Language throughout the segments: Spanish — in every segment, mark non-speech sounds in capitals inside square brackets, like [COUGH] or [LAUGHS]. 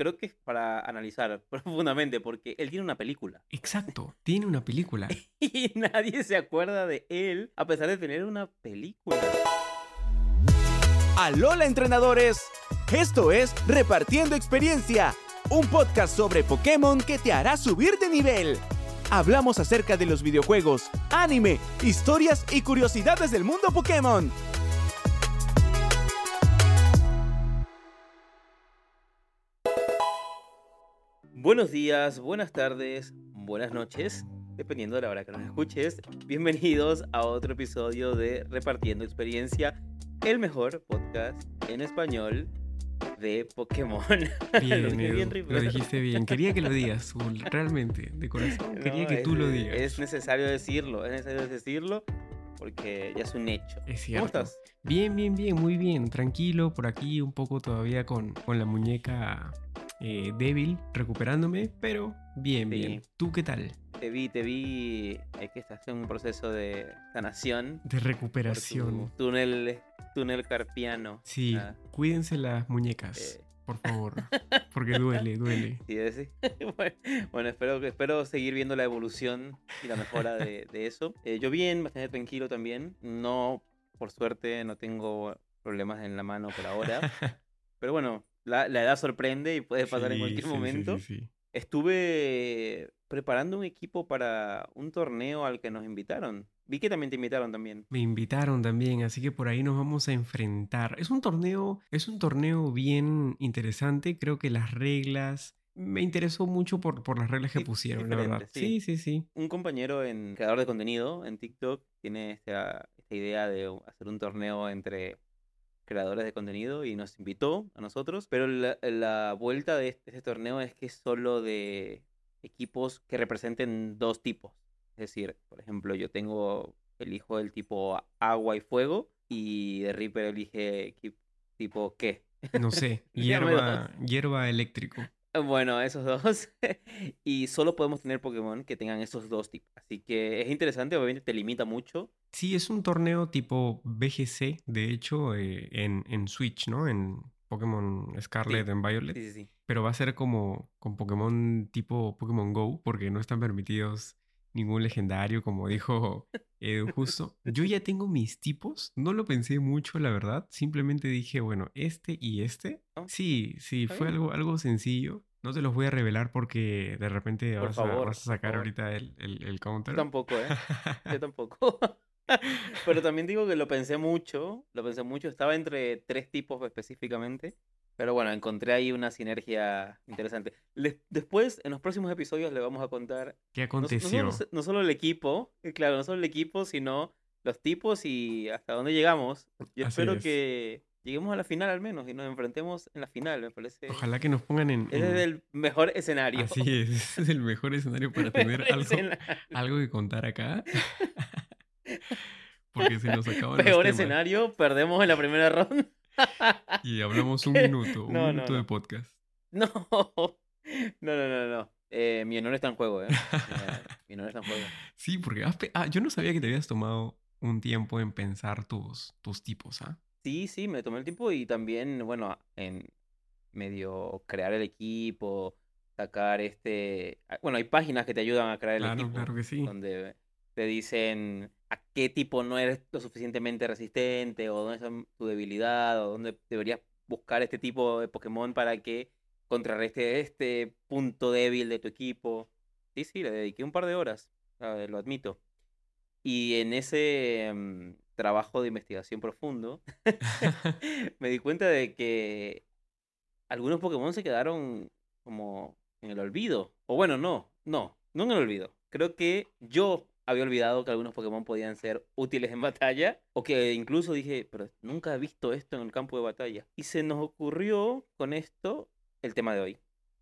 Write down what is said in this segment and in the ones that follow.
creo que es para analizar [LAUGHS] profundamente, porque él tiene una película. Exacto, tiene una película. [LAUGHS] y nadie se acuerda de él, a pesar de tener una película. Alola entrenadores, esto es Repartiendo Experiencia, un podcast sobre Pokémon que te hará subir de nivel. Hablamos acerca de los videojuegos, anime, historias y curiosidades del mundo Pokémon. Buenos días, buenas tardes, buenas noches, dependiendo de la hora que nos escuches. Bienvenidos a otro episodio de Repartiendo Experiencia, el mejor podcast en español de Pokémon. Bien, [LAUGHS] lo, bien lo, dijiste bien. Quería que lo [LAUGHS] digas, realmente, de corazón. Quería que tú lo digas. Es necesario decirlo, es necesario decirlo porque ya es un hecho. Es cierto. ¿Cómo estás? Bien, bien, bien, muy bien. Tranquilo, por aquí un poco todavía con, con la muñeca eh, débil, recuperándome, pero bien, bien. ¿Tú qué tal? Te vi, te vi hay que estás en un proceso de sanación. De recuperación. Túnel, túnel carpiano. Sí, ah. cuídense las muñecas. Eh. Por favor, porque duele, duele. [LAUGHS] Sí, sí. [LAUGHS] bueno, espero, espero seguir viendo la evolución y la mejora de, eso. Eh, yo bien, bastante tranquilo también. No, por suerte, no tengo problemas en la mano por ahora. [LAUGHS] Pero bueno, la, edad sorprende y puede pasar en cualquier momento. Estuve preparando un equipo para un torneo al que nos invitaron. Vi que también te invitaron también. Me invitaron también, así que por ahí nos vamos a enfrentar. Es un torneo, es un torneo bien interesante. Creo que las reglas me interesó mucho por, por las reglas que pusieron, la verdad. Sí. sí. sí, Un compañero en creador de contenido en TikTok tiene esta, esta idea de hacer un torneo entre creadores de contenido y nos invitó a nosotros, pero la, vuelta de este, este, torneo es que es solo de equipos que representen dos tipos. Es decir, por ejemplo, yo tengo, elijo el tipo agua y fuego y de Reaper elige tipo qué. No sé, [LAUGHS] hierba, hierba eléctrico. Bueno, esos dos. [LAUGHS] y solo podemos tener Pokémon que tengan esos dos tipos. Así que es interesante, obviamente te limita mucho. Sí, es un torneo tipo BGC, de hecho, eh, en, en, Switch, ¿no? En Pokémon Scarlet en Violet. Sí, sí, sí. Pero va a ser como con Pokémon tipo Pokémon Go, porque no están permitidos ningún legendario, como dijo Edu justo. Yo ya tengo mis tipos, no lo pensé mucho, la verdad. Simplemente dije, bueno, este y este. Oh, sí, sí, fue algo, algo sencillo. No te los voy a revelar porque de repente vas, a, sacar ahorita el, el, counter. Yo tampoco, ¿eh? Yo [LAUGHS] tampoco. [LAUGHS] Pero también digo que lo pensé mucho, lo pensé mucho. Estaba entre tres tipos específicamente. Pero bueno, encontré ahí una sinergia interesante. después, en los próximos episodios, le vamos a contar. ¿Qué aconteció? No, solo, el equipo, eh, claro, no solo el equipo, sino los tipos y hasta dónde llegamos. Yo espero que lleguemos a la final al menos y nos enfrentemos en la final, me parece. Ojalá que nos pongan en. Ese es el mejor escenario. Así es, es el mejor escenario [LAUGHS] para tener algo, [LAUGHS] algo que contar acá. [LAUGHS] Porque se nos acaban Peor escenario, perdemos en la primera ronda. Y hablamos un [LAUGHS] minuto, un minuto de podcast. [LAUGHS] No, no, no, no, no. Eh, mi honor está en juego, ¿eh? [LAUGHS] mi honor está en juego. Sí, porque ah, yo no sabía que te habías tomado un tiempo en pensar tus, tus tipos, ¿ah? Sí, sí, me tomé el tiempo y también, bueno, en medio crear el equipo, sacar este... Ah, bueno, hay páginas que te ayudan a crear el equipo. Claro que sí. Donde te dicen a qué tipo no eres lo suficientemente resistente o dónde está tu debilidad o dónde deberías buscar este tipo de Pokémon para que contrarreste este punto débil de tu equipo. Sí, sí, le dediqué un par de horas, lo admito. Y en ese mm, trabajo de investigación profundo, [LAUGHS] me di cuenta de que algunos Pokémon se quedaron como en el olvido. O bueno, no, no, no en el olvido. Creo que yo había olvidado que algunos Pokémon podían ser útiles en batalla, o que incluso dije, pero nunca he visto esto en el campo de batalla. Y se nos ocurrió con esto el tema de hoy,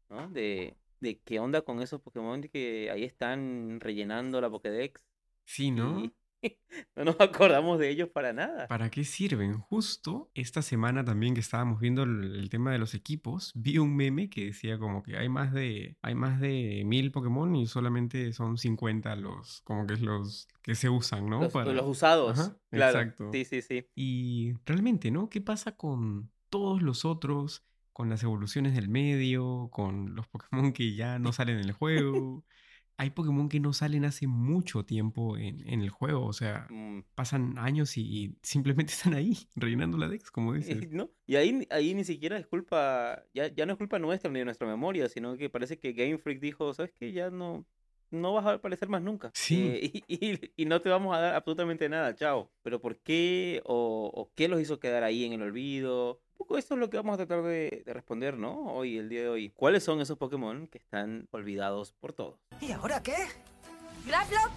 ¿no? De, de qué onda con esos Pokémon que ahí están rellenando la Pokédex. Sí, ¿no? [LAUGHS] no nos acordamos de ellos para nada. ¿Para qué sirven? Justo esta semana también que estábamos viendo el, tema de los equipos, vi un meme que decía como que hay más de hay más de mil Pokémon y solamente son 50 los como que es los que se usan, ¿no? Los, los usados. claro. Exacto. Sí, sí, sí. Y realmente, ¿no? ¿Qué pasa con todos los otros? con las evoluciones del medio, con los Pokémon que ya no salen en el juego. Hay Pokémon que no salen hace mucho tiempo en, en el juego, o sea, Mm, pasan años y, y simplemente [LAUGHS] están ahí, rellenando la Dex, como dices. ¿no? Y ahí, ahí ni siquiera es culpa, ya, ya no es culpa nuestra ni de nuestra memoria, sino que parece que Game Freak dijo, ¿sabes qué? Ya no, no vas a aparecer más nunca. Sí. Eh, y, y- y no te vamos a dar absolutamente nada, chao. Pero ¿por qué? O, o qué los hizo quedar ahí en el olvido? Un poco esto es lo que vamos a tratar de, de responder, ¿no? Hoy, el día de hoy. ¿Cuáles son esos Pokémon que están olvidados por todos? ¿Y ahora qué? ¡Grablock!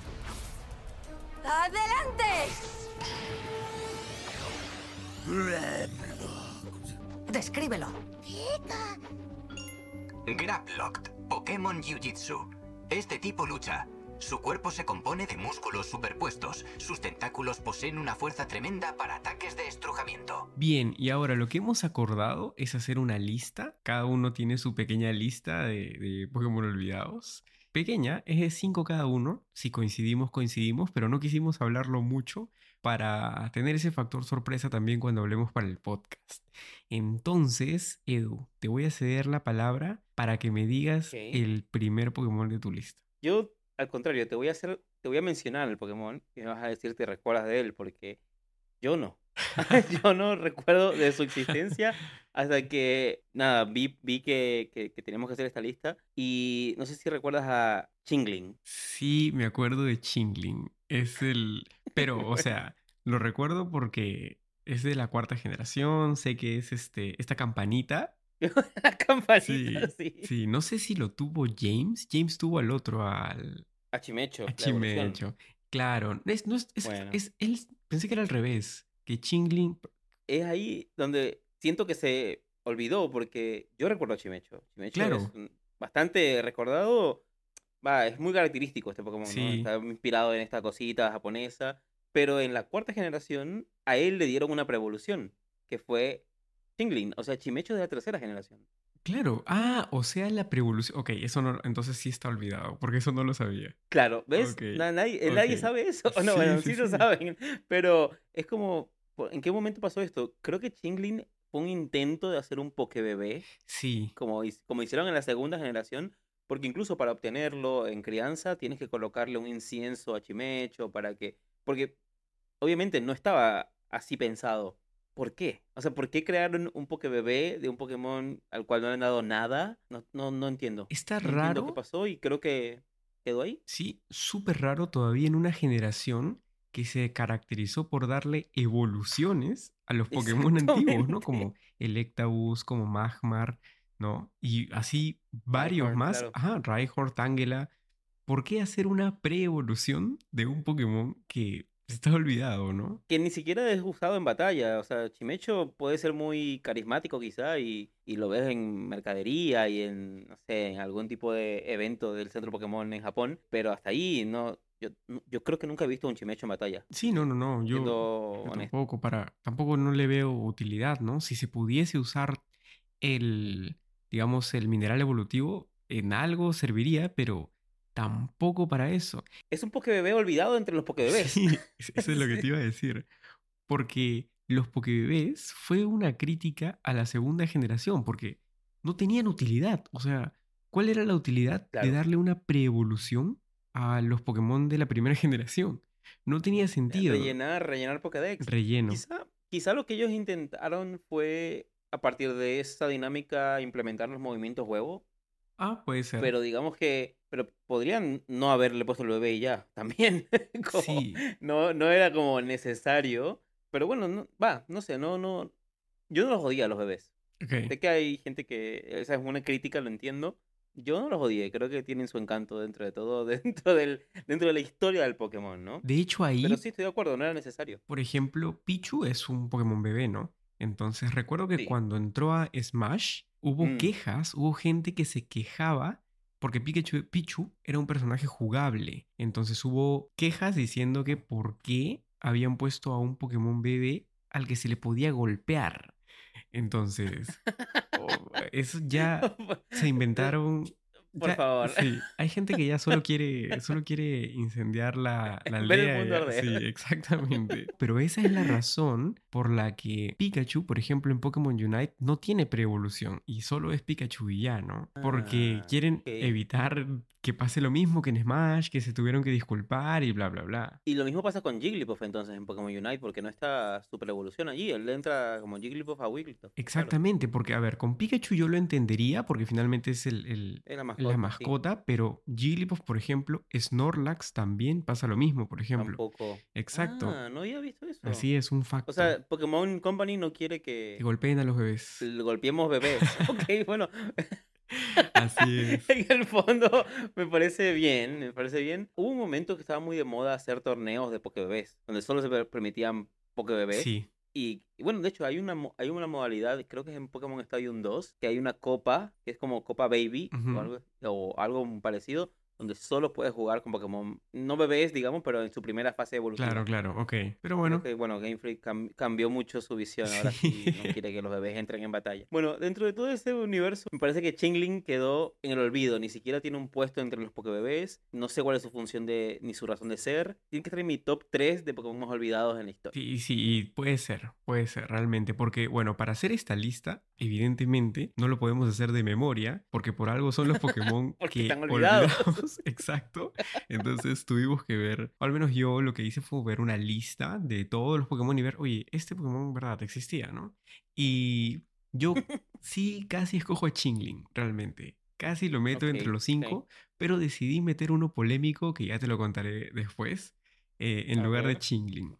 ¡Adelante! Descríbelo. Graplocked, Pokémon Jiu-Jitsu. Este tipo lucha. Su cuerpo se compone de músculos superpuestos. Sus tentáculos poseen una fuerza tremenda para ataques de estrujamiento. Bien, y ahora lo que hemos acordado es hacer una lista. Cada uno tiene su pequeña lista de, Pokémon olvidados. Pequeña, es de 5 cada uno. Si coincidimos, coincidimos, pero no quisimos hablarlo mucho para tener ese factor sorpresa también cuando hablemos para el podcast. Entonces, Edu, te voy a ceder la palabra para que me digas el primer Pokémon de tu lista. Yo, al contrario, te voy a hacer, te voy a mencionar el Pokémon y me vas a decir te recuerdas de él, porque yo no. [LAUGHS] yo no recuerdo de su existencia hasta que, nada, vi, vi que, que, que teníamos que hacer esta lista y no sé si recuerdas a Chingling. Sí, me acuerdo de Chingling. Es el... Pero, o sea, lo recuerdo porque es de la cuarta generación. Sé que es este, esta campanita. [LAUGHS] La campanita, sí. Sí, no sé si lo tuvo James. James tuvo al otro, al A Chimecho. a. Chimecho. Claro, es, no es, es- Bueno. es- él, pensé que era al revés. Que Chingling... Es ahí donde siento que se olvidó, porque yo recuerdo a Chimecho. Chimecho Claro. es bastante recordado. Va, es muy característico este Pokémon, ¿no? Está inspirado en esta cosita japonesa. Pero en la cuarta generación, a él le dieron una preevolución, que fue Chingling, o sea, Chimecho de la tercera generación. Claro. Ah, o sea, la preevolución... Ok, eso no... Entonces sí está olvidado, porque eso no lo sabía. Claro, ¿ves? Nadie, eh, nadie sabe eso. [LAUGHS] No, Sí, bueno, sí, sí, lo saben. Pero es como, ¿por- ¿en qué momento pasó esto? Creo que Chingling fue un intento de hacer un Pokébebé. Sí. como, como hicieron en la segunda generación, porque incluso para obtenerlo en crianza tienes que colocarle un incienso a Chimecho para que, porque obviamente no estaba así pensado. ¿Por qué? O sea, ¿por qué crearon un Pokébebé de un Pokémon al cual no le han dado nada? No, no, no entiendo. Está No entiendo raro. qué pasó y creo que quedó ahí. Sí, súper raro todavía en una generación que se caracterizó por darle evoluciones a los Pokémon antiguos, ¿no? Como Electabuzz, como Magmar, ¿no? Y así varios Rhyhorn, más. claro. Ajá, Rhyhorn, Tangela. ¿Por qué hacer una pre-evolución de un Pokémon que está olvidado, ¿no? Que ni siquiera es usado en batalla. O sea, Chimecho puede ser muy carismático quizá y, y lo ves en mercadería y en, no sé, en algún tipo de evento del centro Pokémon en Japón. Pero hasta ahí, no. Yo, yo creo que nunca he visto un Chimecho en batalla. Sí, no, no, no. Yo, tampoco, para, tampoco no le veo utilidad, ¿no? Si se pudiese usar el, digamos, el mineral evolutivo, en algo serviría, pero tampoco para eso. Es un Pokébebé olvidado entre los [LAUGHS] Pokébebés. Sí, es- eso es lo que te [LAUGHS] iba a decir. Porque los Pokébebés fue una crítica a la segunda generación, porque no tenían utilidad. O sea, ¿cuál era la utilidad de darle una preevolución a los Pokémon de la primera [LAUGHS] generación? No tenía sentido. Rellenar, rellenar Pokédex. Relleno. Quizá, quizá lo que ellos intentaron fue, a partir de esa dinámica, implementar los movimientos huevo. Ah, puede ser. Pero digamos que, pero podrían no haberle puesto el bebé y ya, [LAUGHS] también. [LAUGHS] Como Sí. no, no era como necesario. Pero bueno, no, va, no sé, no, no. Yo no los odié a los bebés. Sé que hay gente que, esa es una crítica, lo entiendo. Yo no los odié, creo que tienen su encanto dentro de todo, [LAUGHS] dentro del, dentro de la historia del Pokémon, ¿no? De hecho, ahí, Pero sí estoy de acuerdo, no era necesario. por ejemplo, Pichu es un Pokémon bebé, ¿no? Entonces recuerdo que Sí. cuando entró a Smash, hubo Mm. quejas, hubo gente que se quejaba porque Pikachu, Pichu era un personaje jugable. Entonces hubo quejas diciendo que por qué habían puesto a un Pokémon bebé al que se le podía golpear. [LAUGHS] Entonces, eso ya [LAUGHS] se inventaron Por Ya- favor. Sí, [LAUGHS] hay gente que ya solo quiere, solo quiere incendiar la, la Ver el aldea. arder. Sí, exactamente. [LAUGHS] Pero esa es la razón por la que Pikachu, por ejemplo, en Pokémon Unite, no tiene pre-evolución y solo es Pikachu y ya, ¿no? Porque Ah, quieren evitar que pase lo mismo que en Smash, que se tuvieron que disculpar y bla, bla, bla. Y lo mismo pasa con Jigglypuff entonces en Pokémon Unite, porque no está super evolución allí. Él entra como Jigglypuff a Wigglytuff. claro. Exactamente, porque a ver, con Pikachu yo lo entendería porque finalmente es el, el- la la mascota. sí. pero Jigglypuff, por ejemplo, Snorlax también pasa lo mismo, por ejemplo. Tampoco. Exacto. Ah, no había visto eso. Así es, un facto. O sea, Pokémon Company no quiere que que golpeen a los bebés. golpeemos bebés. [LAUGHS] [LAUGHS] ok, bueno, [LAUGHS] Así es. en el fondo me parece bien, me parece bien. Hubo un momento que estaba muy de moda hacer torneos de Pokébebés, donde solo se per- permitían Pokébebés. Sí, Y, y bueno, de hecho, hay una, hay una modalidad, creo que es en Pokémon Stadium 2, que hay una copa, que es como Copa Baby o, algo, o algo parecido, donde solo puedes jugar con Pokémon, no bebés, digamos, pero en su primera fase evolutiva. claro, claro, ok. Pero bueno, que, bueno, Game Freak cam- cambió mucho su visión. Ahora [LAUGHS] sí Sí. no quiere que los bebés entren en batalla. Bueno, dentro de todo ese universo, me parece que Chingling quedó en el olvido. Ni siquiera tiene un puesto entre los Pokébebés. No sé cuál es su función de, ni su razón de ser. Tiene que estar en mi top 3 de Pokémon más olvidados en la historia. sí, sí, puede ser, puede ser realmente. Porque, bueno, para hacer esta lista, evidentemente, no lo podemos hacer de memoria, porque por algo son los [LAUGHS] Pokémon que están olvidados. [LAUGHS] Exacto. Entonces tuvimos que ver, o al menos yo lo que hice fue ver una lista de todos los Pokémon y ver, oye, este Pokémon en verdad existía, ¿no? Y yo [LAUGHS] sí casi escojo a Chingling, realmente. Casi lo meto entre los cinco, pero decidí meter uno polémico que ya te lo contaré después, eh, en A lugar de. Chingling.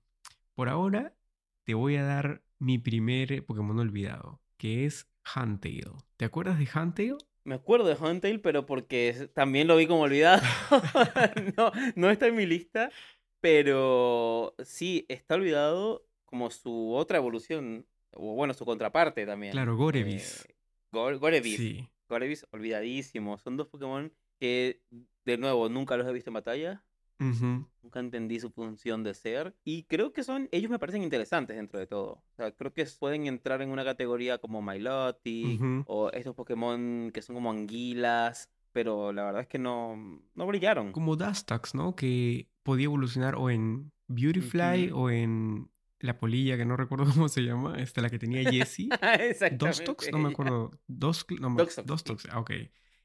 Por ahora, te voy a dar mi primer Pokémon olvidado, que es Huntail. ¿Te acuerdas de Huntail? Me acuerdo de Huntail, pero porque también lo vi como olvidado. [LAUGHS] no, no está en mi lista, pero sí, está olvidado como su otra evolución, o bueno, su contraparte también. Claro, Gorebyss. Eh, Gore- Gorebyss. Sí. Gorebyss, olvidadísimo. Son dos Pokémon que, de nuevo, nunca los he visto en batalla. Nunca entendí su función de ser. Y creo que son, ellos me parecen interesantes dentro de todo. O sea, creo que pueden entrar en una categoría como Milotic o estos Pokémon que son como anguilas. Pero la verdad es que no, no brillaron. Como Dustax, ¿no? Que podía evolucionar o en Beautyfly o en la polilla, que no recuerdo [LAUGHS] cómo se llama, esta, la que tenía Jessie. [LAUGHS] Dostox, no me acuerdo. Dos, no, Dostox. Dostox, ah, ok.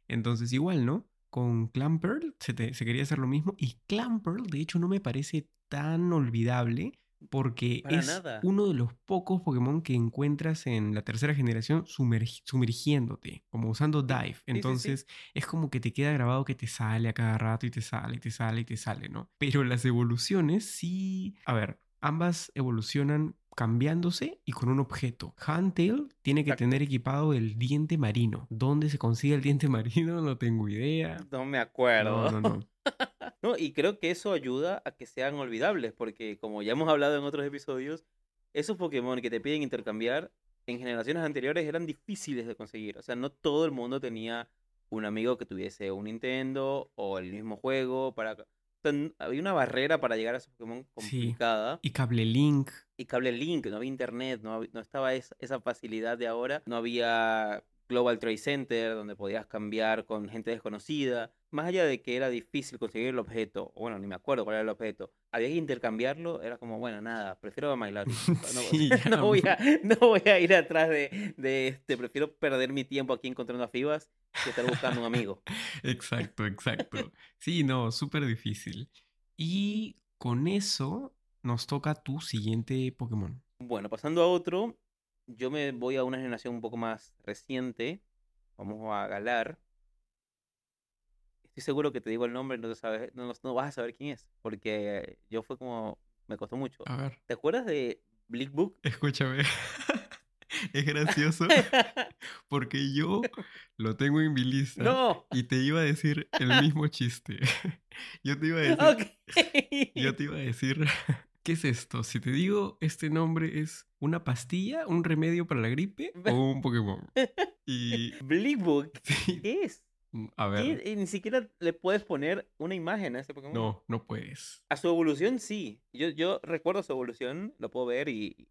Entonces, igual, ¿no? Con Clamperl se, te- se quería hacer lo mismo. Y Clamperl, de hecho, no me parece tan olvidable porque Para es nada. uno de los pocos Pokémon que encuentras en la tercera generación sumergi- sumergiéndote, como usando Dive. sí. Entonces, es como que te queda grabado que te sale a cada rato y te sale y te sale y te sale, ¿no? Pero las evoluciones sí... A ver, ambas evolucionan cambiándose y con un objeto. Huntail tiene que tener equipado el diente marino. ¿Dónde se consigue el diente [LAUGHS] marino? No tengo idea. No me acuerdo. No, no, no. [LAUGHS] No, y creo que eso ayuda a que sean olvidables, porque como ya hemos hablado en otros episodios, esos Pokémon que te piden intercambiar en generaciones anteriores eran difíciles de conseguir. O sea, no todo el mundo tenía un amigo que tuviese un Nintendo o el mismo juego para... Sea, había una barrera para llegar a esos Pokémon Sí. complicada. Y cable link. Y cable link, no había internet, no, no estaba esa, esa facilidad de ahora, no había Global Trade Center donde podías cambiar con gente desconocida. Más allá de que era difícil conseguir el objeto, o bueno, ni me acuerdo cuál era el objeto, había que intercambiarlo, era como, bueno, nada, prefiero. [LAUGHS] No, Sí, ya, [LAUGHS] no voy a, no voy a ir atrás de, de este, prefiero perder mi tiempo aquí encontrando a Fibas que estar buscando un amigo. [LAUGHS] Exacto, exacto. Sí, no, súper difícil. Y con eso nos toca tu siguiente Pokémon. Bueno, pasando a otro, yo me voy a una generación un poco más reciente. Vamos a Galar. Estoy seguro que te digo el nombre no, te sabes, no, no vas a saber quién es. Porque yo fue como. Me costó mucho. A ver, ¿Te acuerdas de Blick Book? escúchame. [LAUGHS] Es gracioso [LAUGHS] porque yo lo tengo en mi lista ¡No! y te iba a decir el mismo chiste. [LAUGHS] Yo te iba a decir, Ok. yo te iba a decir, ¿qué es esto? Si te digo este nombre es una pastilla, un remedio para la gripe o un Pokémon. Y Blick Book. sí, ¿Qué es? A ver, ni siquiera le puedes poner una imagen a ese Pokémon. no, no puedes. A su evolución sí. Yo, yo recuerdo su evolución, lo puedo ver y...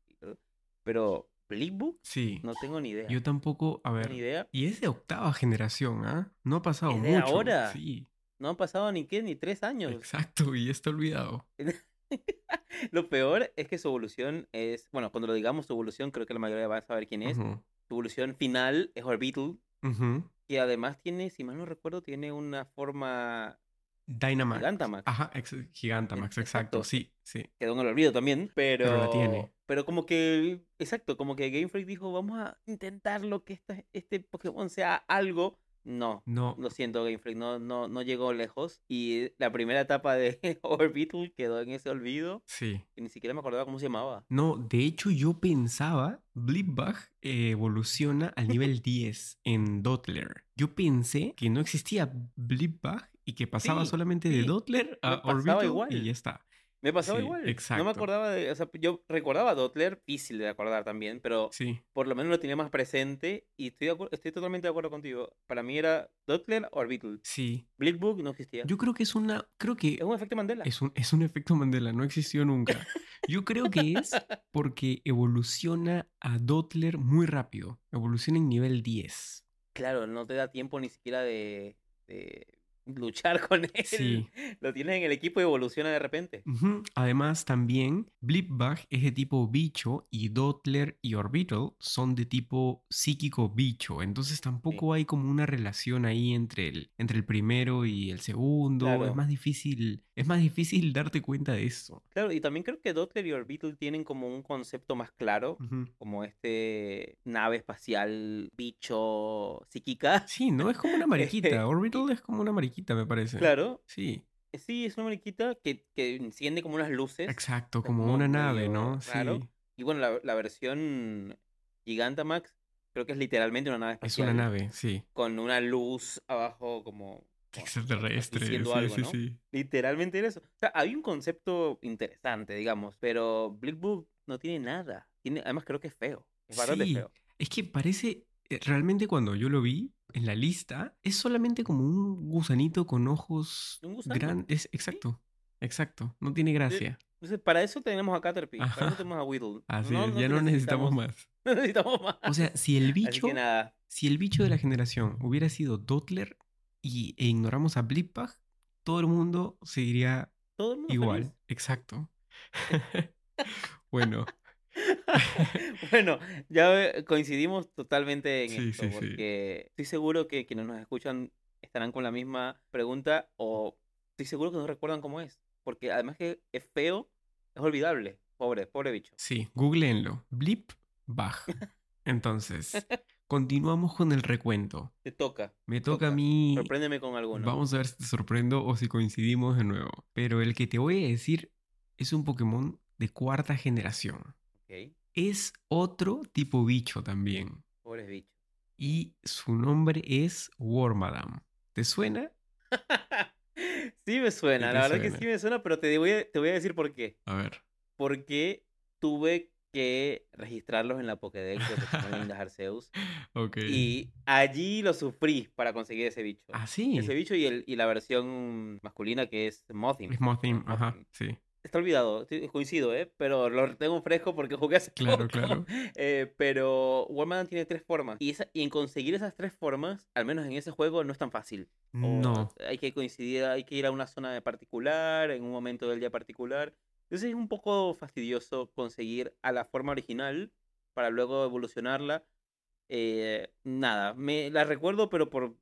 Pero ¿Blipbook? Sí. No tengo ni idea. Yo tampoco, a ver. ni idea. Y es de octava generación, ¿ah? No ha pasado ¿Es de mucho. ahora? Sí, No han pasado ni qué, ni tres años. exacto, y está olvidado. [LAUGHS] Lo peor es que su evolución es, bueno, cuando lo digamos su evolución, creo que la mayoría va a saber quién es. Su evolución final es Orbital, ujú. Que además tiene, si mal no recuerdo, tiene una forma Dynamax. Gigantamax. Ajá, ex- Gigantamax, exacto. exacto. Sí, sí. quedó en el olvido también, pero... Pero la tiene. Pero como que, exacto, como que Game Freak dijo, vamos a intentarlo que esta- este Pokémon sea algo. No, No, lo siento Game Freak, no, no, no llegó lejos. Y la primera etapa de [LAUGHS] Orbital quedó en ese olvido, sí. que ni siquiera me acordaba cómo se llamaba. No, de hecho yo pensaba, Blipbug eh, evoluciona al nivel 10 en Dottler. Yo pensé que no existía Blipbug y que pasaba Sí, solamente de Dottler a Orbital y igual. ya está. Me pasaba Sí, igual. No exacto. me acordaba de, o sea, yo recordaba a Dottler, difícil de acordar también, pero Sí. por lo menos lo tenía más presente y estoy, de estoy totalmente de acuerdo contigo. Para mí era Dottler o Orbital. Sí. Blipbook no existía. Yo creo que es una, creo que Es un efecto Mandela. es un, es un efecto Mandela, no existió nunca. Yo creo que es porque evoluciona a Dottler muy rápido. Evoluciona en nivel 10. Claro, no te da tiempo ni siquiera de, de luchar con él. Sí. Lo tienes en el equipo y evoluciona de repente. Además, también Blipbug es de tipo bicho y Dottler y Orbital son de tipo psíquico bicho. Entonces tampoco hay como una relación ahí entre el, entre el primero y el segundo. Es Claro. más difícil, es más difícil darte cuenta de eso. Claro, y también creo que Dottler y Orbital tienen como un concepto más claro, como este nave espacial, bicho, psíquica. Sí, no es como una [LAUGHS] mariquita. Orbital es como una mariquita, me parece. Claro, Sí, eh, sí, es una mariquita que, que enciende como unas luces. exacto, es como como una nave, ¿no? Sí, Y bueno, la, la versión Gigantamax creo que es literalmente una nave es espacial. una nave, sí. Con una luz abajo como... [LAUGHS] Extraterrestre, diciendo sí, algo, sí, ¿no? sí. Literalmente era eso. O sea, hay un concepto interesante, digamos, pero Blickbook no tiene nada. Tiene, además creo que es feo. Es bastante Sí, feo. Es que parece, eh, realmente cuando yo lo vi en la lista, es solamente como un gusanito con ojos grandes. Exacto, exacto. No tiene gracia. Entonces, para eso tenemos a Caterpie, para Ajá. eso tenemos a Whittle. Así No- es, no ya no necesitamos más. [LAUGHS] No necesitamos más. O sea, si el bicho, si el bicho de la generación hubiera sido Dottler y, e ignoramos a Blipbug, todo el mundo seguiría todo el mundo igual. feliz. Exacto. [LAUGHS] [LAUGHS] bueno, [LAUGHS] bueno, ya coincidimos totalmente en Sí, esto, sí, sí. porque estoy seguro que quienes nos escuchan estarán con la misma pregunta o estoy seguro que no recuerdan cómo es, porque además que es feo, es olvidable, pobre, pobre bicho. sí, googleenlo. Blipbug. Entonces, continuamos con el recuento. Te toca, Me toca a mí. sorpréndeme con alguno. Vamos a ver si te sorprendo o si coincidimos de nuevo. Pero el que te voy a decir es un Pokémon de cuarta generación. Ok, Es otro tipo bicho también. pobres bichos. Y su nombre es Wormadam. ¿Te suena? [LAUGHS] sí me suena, la verdad que suena. sí me suena, pero te voy a, te voy a decir por qué. A ver. Porque tuve que registrarlos en la Pokédex de Pokémon Lindas Arceus. Y allí lo sufrí para conseguir ese bicho. Ah, sí. Ese bicho y, el, y la versión masculina que es Mothim. Es Mothim, ajá, sí. Está olvidado, coincido, ¿eh? Pero lo tengo fresco porque jugué hace [LAUGHS] Claro, poco. claro. Eh, pero Wormadam tiene tres formas. Y, esa, y en conseguir esas tres formas, al menos en ese juego, no es tan fácil. O No. Hay que coincidir, hay que ir a una zona particular, en un momento del día particular. Entonces es un poco fastidioso conseguir a la forma original para luego evolucionarla. Eh, nada, me la recuerdo, pero por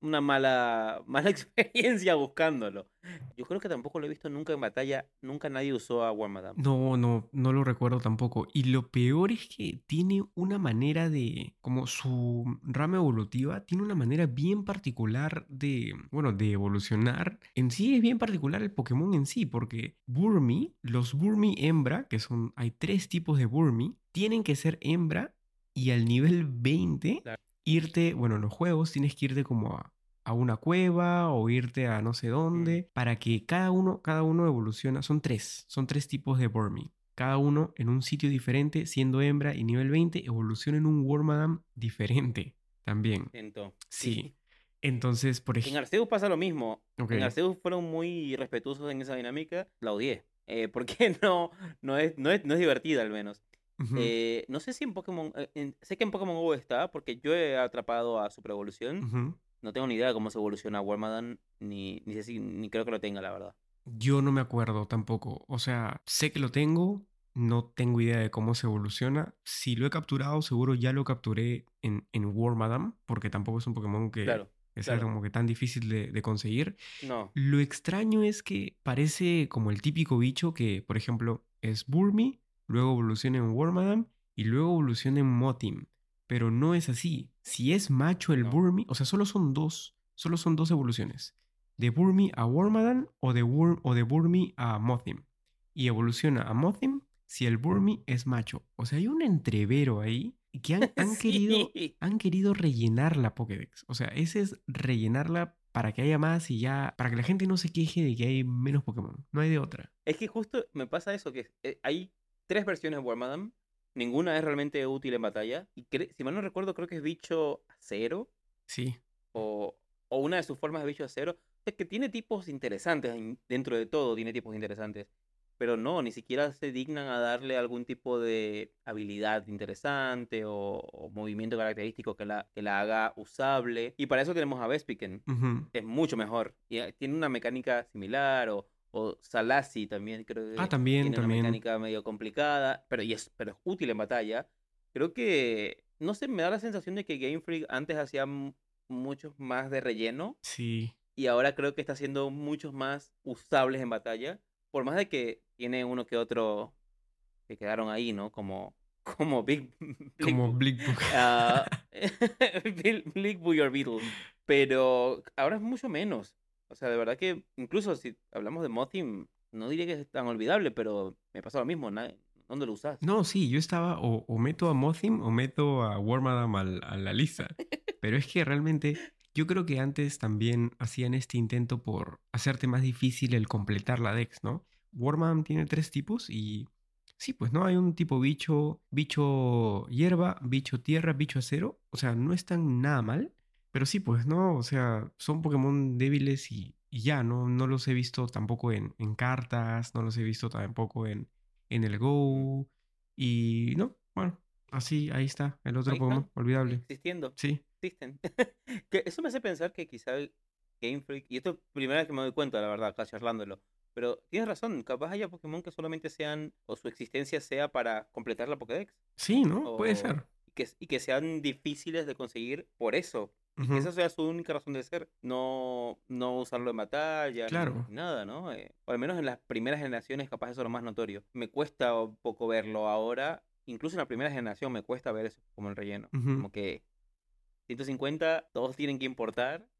una mala, [LAUGHS] mala experiencia buscándolo. Yo creo que tampoco lo he visto nunca en batalla. Nunca nadie usó a Wormadam. No, no, no lo recuerdo tampoco. Y lo peor es que tiene una manera de, como su rama evolutiva, tiene una manera bien particular de, bueno, de evolucionar. En sí es bien particular el Pokémon en sí, porque Burmy, los Burmy hembra, que son, hay tres tipos de Burmy, tienen que ser hembra y al nivel 20 Claro. Irte, bueno, en los juegos tienes que irte como a, a una cueva o irte a no sé dónde para que cada uno, cada uno evoluciona. Son tres, son tres tipos de Burmy. Cada uno en un sitio diferente, siendo hembra y nivel 20, evoluciona en un Wormadam diferente también. Sí. Entonces, por En ejemplo... Arceus pasa lo mismo. En Arceus fueron muy respetuosos en esa dinámica. La odié. Eh, [LAUGHS] porque no, no, es, no, es, no es divertida al menos. Eh, no sé si en Pokémon. eh, en- sé que en Pokémon Go está, porque yo he atrapado a Super Evolución. No tengo ni idea de cómo se evoluciona Wormadam, ni, ni sé si, ni creo que lo tenga, la verdad. Yo no me acuerdo tampoco. O sea, sé que lo tengo, no tengo idea de cómo se evoluciona. Si lo he capturado, seguro ya lo capturé en, en Wormadam, porque tampoco es un Pokémon que Claro, es claro. como que tan difícil de, de conseguir. no. Lo extraño es que parece como el típico bicho que, por ejemplo, es Burmy, luego evoluciona en Wormadam y luego evoluciona en Motim. Pero no es así. Si es macho el No. Burmy, o sea, solo son dos, solo son dos evoluciones. De Burmy a Wormadam o de, Wur- o de Burmy a Mothim. Y evoluciona a Mothim si el Burmy es macho. O sea, hay un entrevero ahí que han, [LAUGHS] han querido han querido rellenar la Pokédex. O sea, ese es rellenarla para que haya más y ya, para que la gente no se queje de que hay menos Pokémon. No hay de otra. Es que justo me pasa eso, que eh, hay tres versiones de Wormadam. Ninguna es realmente útil en batalla. Y si mal no recuerdo, creo que es bicho acero. Sí. O, o una de sus formas de bicho acero. Es que tiene tipos interesantes. en- Dentro de todo tiene tipos interesantes. Pero no, ni siquiera se dignan a darle algún tipo de habilidad interesante o, o movimiento característico que la, que la haga usable. Y para eso tenemos a Vespiquen Ujú. es mucho mejor. Y eh, tiene una mecánica similar, o, o Salasi también creo que Ah, también, tiene también. una mecánica medio complicada, pero, y es, pero es útil en batalla. Creo que, no sé, me da la sensación de que Game Freak antes hacía muchos más de relleno Sí. y ahora creo que está haciendo muchos más usables en batalla. Por más de que tiene uno que otro que quedaron ahí, ¿no? Como, [LAUGHS] como Big, [LAUGHS] Big Como Bu- Blickbook. Ah, Bil- Blick Booyer Beetle. Pero ahora es mucho menos. O sea, de verdad que incluso si hablamos de Mothim, no diría que es tan olvidable, pero me pasa lo mismo. ¿Dónde lo usas? No, sí, yo estaba o, o meto a Mothim o meto a Wormadam al- a la lista. [LAUGHS] Pero es que realmente yo creo que antes también hacían este intento por hacerte más difícil el completar la Dex, ¿no? Wormadam tiene tres tipos y sí, pues no hay un tipo bicho, bicho hierba, bicho tierra, bicho acero. O sea, no están nada mal. Pero sí, pues no, o sea, son Pokémon débiles y, y ya, ¿no? No los he visto tampoco en, en cartas, no los he visto tampoco en, en el Go. Y no, bueno, así, ahí está, el otro Pokémon, olvidable. Existiendo. Sí, Existen. [LAUGHS] que eso me hace pensar que quizá el Game Freak, y esto es la primera vez que me doy cuenta, la verdad, acá charlándolo. Pero tienes razón, capaz haya Pokémon que solamente sean, o su existencia sea para completar la Pokédex. sí, ¿no? Puede ser. y que, y que sean difíciles de conseguir por eso. Ujú. esa sea su única razón de ser. No, no usarlo en batalla, Claro. ni nada, ¿no? Eh, o al menos en las primeras generaciones capaz eso es lo más notorio. Me cuesta un poco verlo ahora. Incluso en la primera generación me cuesta ver eso como el relleno. Ujú. Como que 150 todos tienen que importar. [LAUGHS]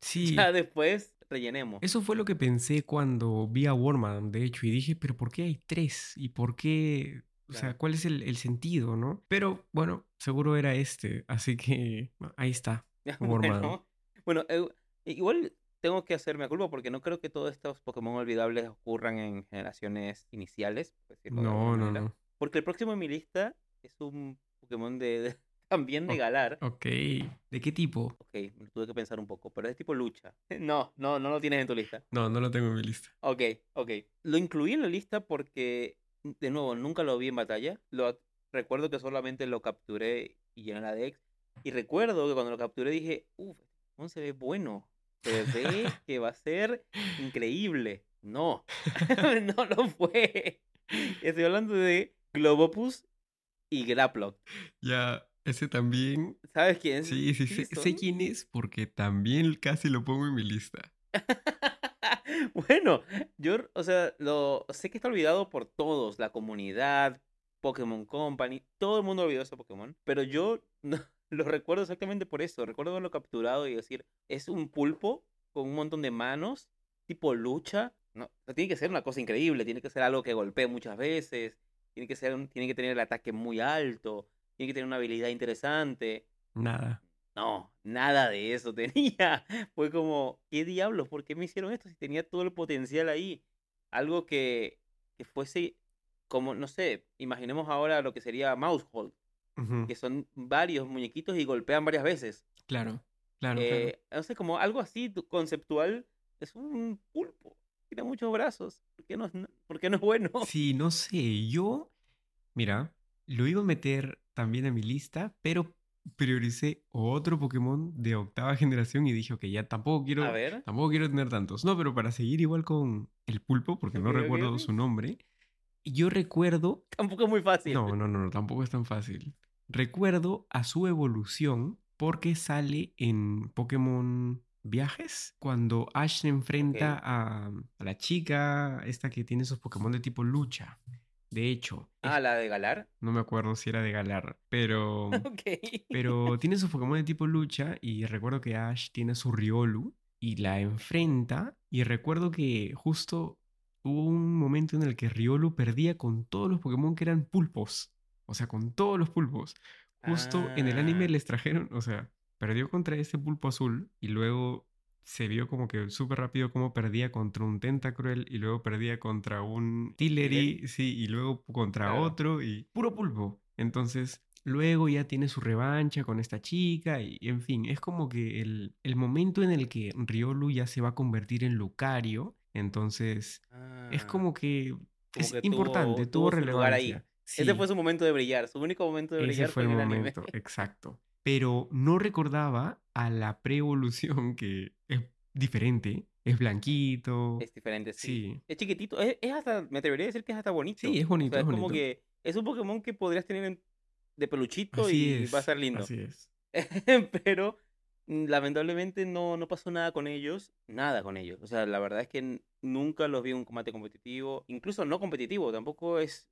Sí, Ya después rellenemos. eso fue lo que pensé cuando vi a Wormadam, de hecho, y dije, pero ¿por qué hay tres? ¿Y por qué? O sea. ¿cuál es el, el sentido, no? Pero bueno, seguro era este, así que ahí está. [LAUGHS] Wormadam. Bueno, bueno, eh, igual tengo que hacerme a culpa porque no creo que todos estos Pokémon olvidables ocurran en generaciones iniciales. No, no, no. Porque el próximo en mi lista es un Pokémon de, de- [LAUGHS] también de Oh. Galar. Ok, ¿de qué tipo? Ok, lo tuve que pensar un poco, pero es tipo lucha. [LAUGHS] No, no, no lo tienes en tu lista. No, no lo tengo en mi lista. Ok, ok. Lo incluí en la lista porque, de nuevo, nunca lo vi en batalla. Lo recuerdo que solamente lo capturé y llené la Dex. Y recuerdo que cuando lo capturé dije, uff, Pokémon se ve bueno. Se ve [LAUGHS] que va a ser increíble. No, [LAUGHS] [LAUGHS] no lo fue. Estoy hablando de Globopus y Graplock. Ya, ese también. ¿Sabes quién? Sí, sí, sé, sé quién es porque también casi lo pongo en mi lista. Bueno, yo, o sea, lo sé que está olvidado por todos, la comunidad, Pokémon Company, todo el mundo olvidó ese Pokémon, pero yo no, lo recuerdo exactamente por eso, recuerdo haberlo capturado y decir, es un pulpo con un montón de manos, tipo lucha, no, tiene que ser una cosa increíble, tiene que ser algo que golpee muchas veces, tiene que ser, un- tiene que tener el ataque muy alto, tiene que tener una habilidad interesante, Nada. no, nada de eso [LAUGHS] tenía. Fue como, ¿qué diablos? ¿Por qué me hicieron esto si tenía todo el potencial ahí? Algo que, que fuese como, no sé, imaginemos ahora lo que sería Mousehold, Que son varios muñequitos y golpean varias veces. Claro, claro, claro. Eh, no sé, como algo así tu- conceptual, es un pulpo. Tiene muchos brazos. ¿Por qué no por qué no es bueno? [LAUGHS] Sí, no sé, yo, mira, lo iba a meter también a mi lista, pero prioricé otro Pokémon de octava generación y dije, ok, ya tampoco quiero, A ver. tampoco quiero tener tantos. No, pero para seguir igual con el pulpo, porque no recuerdo su nombre, yo recuerdo Tampoco es muy fácil. no, no, no, no, tampoco es tan fácil. Recuerdo a su evolución porque sale en Pokémon Viajes, cuando Ash se enfrenta a, a la chica, esta que tiene sus Pokémon de tipo lucha. De hecho, Ah, la de Galar. no me acuerdo si era de Galar, pero, [LAUGHS] Ok. pero tiene sus Pokémon de tipo lucha y recuerdo que Ash tiene su Riolu y la enfrenta y recuerdo que justo hubo un momento en el que Riolu perdía con todos los Pokémon que eran pulpos. O sea, con todos los pulpos. Justo en el anime Ah. les trajeron, o sea, perdió contra este pulpo azul y luego se vio como que súper rápido cómo perdía contra un Tentacruel y luego perdía contra un Tillery, sí, y luego contra Claro. otro y puro pulpo. Entonces, luego ya tiene su revancha con esta chica y, en fin, es como que el, el momento en el que Riolu ya se va a convertir en Lucario, entonces es Ah, como que como es que importante, tuvo- ahí. Ese fue su momento de brillar. Su único momento de Ese brillar fue fue, el en el anime. momento, [LAUGHS] exacto. Pero no recordaba a la pre-evolución que es diferente, es blanquito. Es diferente, sí. Sí, Es chiquitito. Es, es hasta, me atrevería a decir que es hasta bonito. sí, es O bonito, sea, es es como que es un Pokémon que podrías tener en- de peluchito Así y es, va a estar lindo. así es. [LAUGHS] Pero mm, lamentablemente no, no pasó nada con ellos. Nada con ellos. O sea, la verdad es que nunca los vi en un combate competitivo. Incluso no competitivo. Tampoco es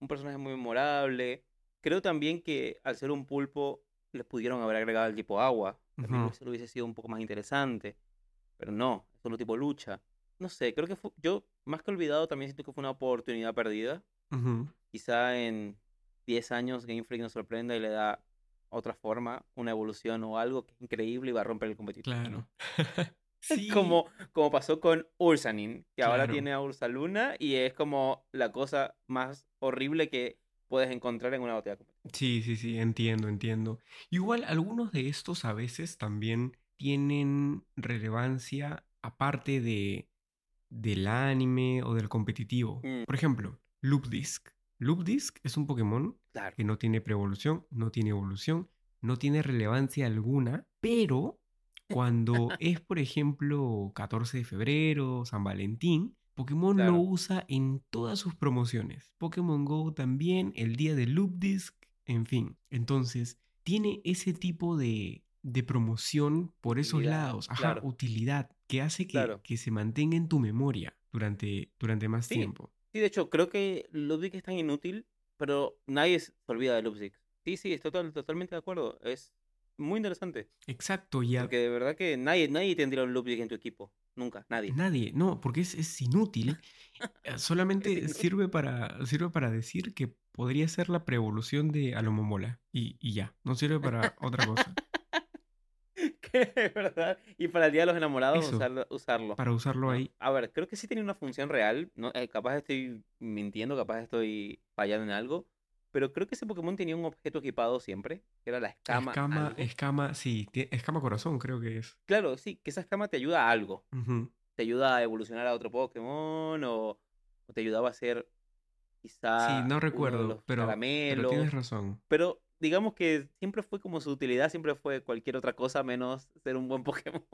un personaje muy memorable. Creo también que al ser un pulpo les pudieron haber agregado el tipo agua. También eso lo hubiese sido un poco más interesante. Pero no, es solo tipo lucha. No sé, creo que fue, yo más que olvidado también siento que fue una oportunidad perdida. Ujú. Quizá en 10 años Game Freak nos sorprenda y le da otra forma, una evolución o algo que es increíble y va a romper el competitivo. Claro. [LAUGHS] Sí, Como, como pasó con Ursanin, que ahora tiene a Ursaluna y es como la cosa más horrible que puedes encontrar en una botella sí, sí, sí, entiendo, entiendo. Igual algunos de estos a veces también tienen relevancia aparte de del anime o del competitivo. Mm. Por ejemplo, Loop Disc. Loop Disc es un Pokémon Claro. que no tiene preevolución, no tiene evolución, no tiene relevancia alguna, pero cuando es, por ejemplo, 14 de febrero, San Valentín, Pokémon lo usa en todas sus promociones. Pokémon Go también, el día de Loop Disc, en fin. Entonces, tiene ese tipo de, de promoción por esos Utilidad, lados, ajá, claro. utilidad, que hace que, Claro. que se mantenga en tu memoria durante, durante más Sí. tiempo. Sí, de hecho, creo que Ludwig es tan inútil, pero nadie se olvida de Ludwig. Sí, sí, estoy total- totalmente de acuerdo. Es muy interesante. Exacto, ya. Porque de verdad que nadie, nadie tendría un Ludwig en tu equipo. Nunca, nadie. Nadie, no, porque es, es inútil. Eh, Solamente inútil. sirve para, sirve para decir que podría ser la preevolución de Alomomola. Y, y ya, no sirve para otra cosa. [LAUGHS] Que de verdad. Y para el Día de los Enamorados Eso, usarlo. usarlo. Para usarlo ahí. A ver, creo que sí tenía una función real. No, Eh, capaz estoy mintiendo, capaz estoy fallando en algo. Pero creo que ese Pokémon tenía un objeto equipado siempre, que era la escama. Escama, algo. escama, sí, escama corazón creo que es. Claro, sí, que esa escama te ayuda a algo. Te ayuda a evolucionar a otro Pokémon o, o te ayudaba a hacer quizá Sí, no recuerdo, pero, pero tienes razón. Pero digamos que siempre fue como su utilidad, siempre fue cualquier otra cosa menos ser un buen [LAUGHS] Pokémon.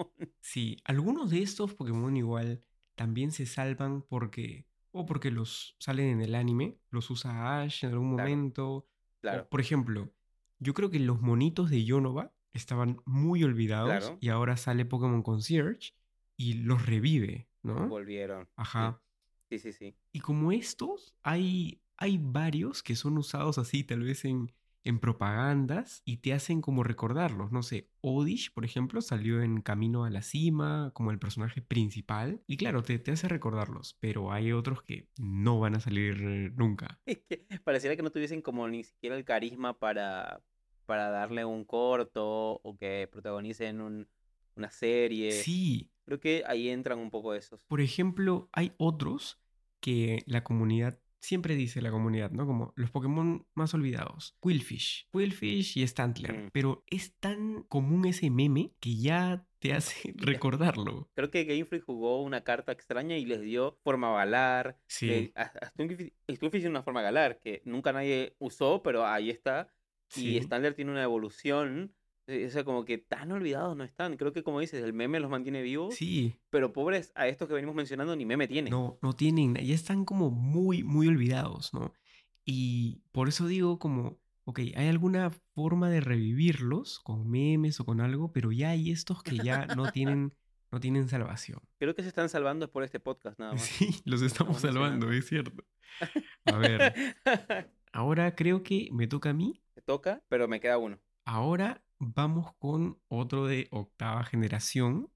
Sí, algunos de estos Pokémon igual también se salvan porque, o porque los salen en el anime, los usa Ash en algún Claro, momento. O, claro, por ejemplo, yo creo que los monitos de Yonova estaban muy olvidados claro. y ahora sale Pokémon Concierge y los revive, ¿no? Volvieron. Sí, Ajá. sí, sí, sí. Y como estos, hay, hay varios que son usados así, tal vez en, en propagandas y te hacen como recordarlos. No sé, Odish, por ejemplo, salió en Camino a la Cima como el personaje principal. Y claro, te, te hace recordarlos, pero hay otros que no van a salir nunca. Es que pareciera que no tuviesen como ni siquiera el carisma para, para darle un corto o que protagonicen un- una serie. Sí, Creo que ahí entran un poco esos. por ejemplo, hay otros que la comunidad siempre dice la comunidad, ¿no? Como los Pokémon más olvidados. Quillfish. Quillfish y Stantler. Mm. Pero es tan común ese meme que ya te hace [LAUGHS] recordarlo. Creo que Game Freak jugó una carta extraña y les dio forma galar. Sí, que a- a Stunfisk Stunfisk tiene una forma galar que nunca nadie usó, pero ahí está. Y. Standard tiene una evolución. Eh, O sea, como que tan olvidados no están. Creo que, como dices, el meme los mantiene vivos. Sí, Pero pobres a estos que venimos mencionando, ni meme tiene. no, no tienen, ya están como muy, muy olvidados, ¿no? Y por eso digo como, ok, hay alguna forma de revivirlos con memes o con algo, pero ya hay estos que ya no tienen, [LAUGHS] no tienen salvación. Creo que se están salvando es por este podcast, nada más. Sí, los estamos Estamos salvando, es cierto. [LAUGHS] A ver, ahora creo que me toca a mí. Se toca, pero me queda uno. Ahora vamos con otro de octava generación.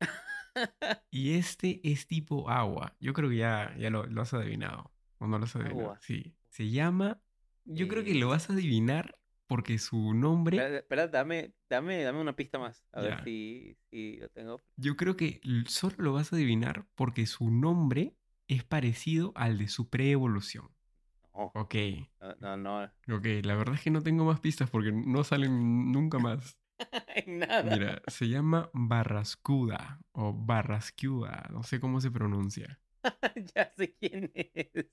[LAUGHS] Y este es tipo agua. Yo creo que ya, ya lo, lo has adivinado. ¿O no lo has adivinado? Agua. Sí. Se llama. Yo creo que Eh, lo vas a adivinar porque su nombre. Espera, espera, dame, dame, dame una pista más. A ver si, si lo tengo. Yo creo que solo lo vas a adivinar porque su nombre es parecido al de su preevolución. No, Ok, no, no, no. ok. La verdad es que no tengo más pistas porque no salen nunca más. [LAUGHS] Nada. Mira, se llama Barrascuda o Barrascuda, no sé cómo se pronuncia. [LAUGHS] ya sé quién es.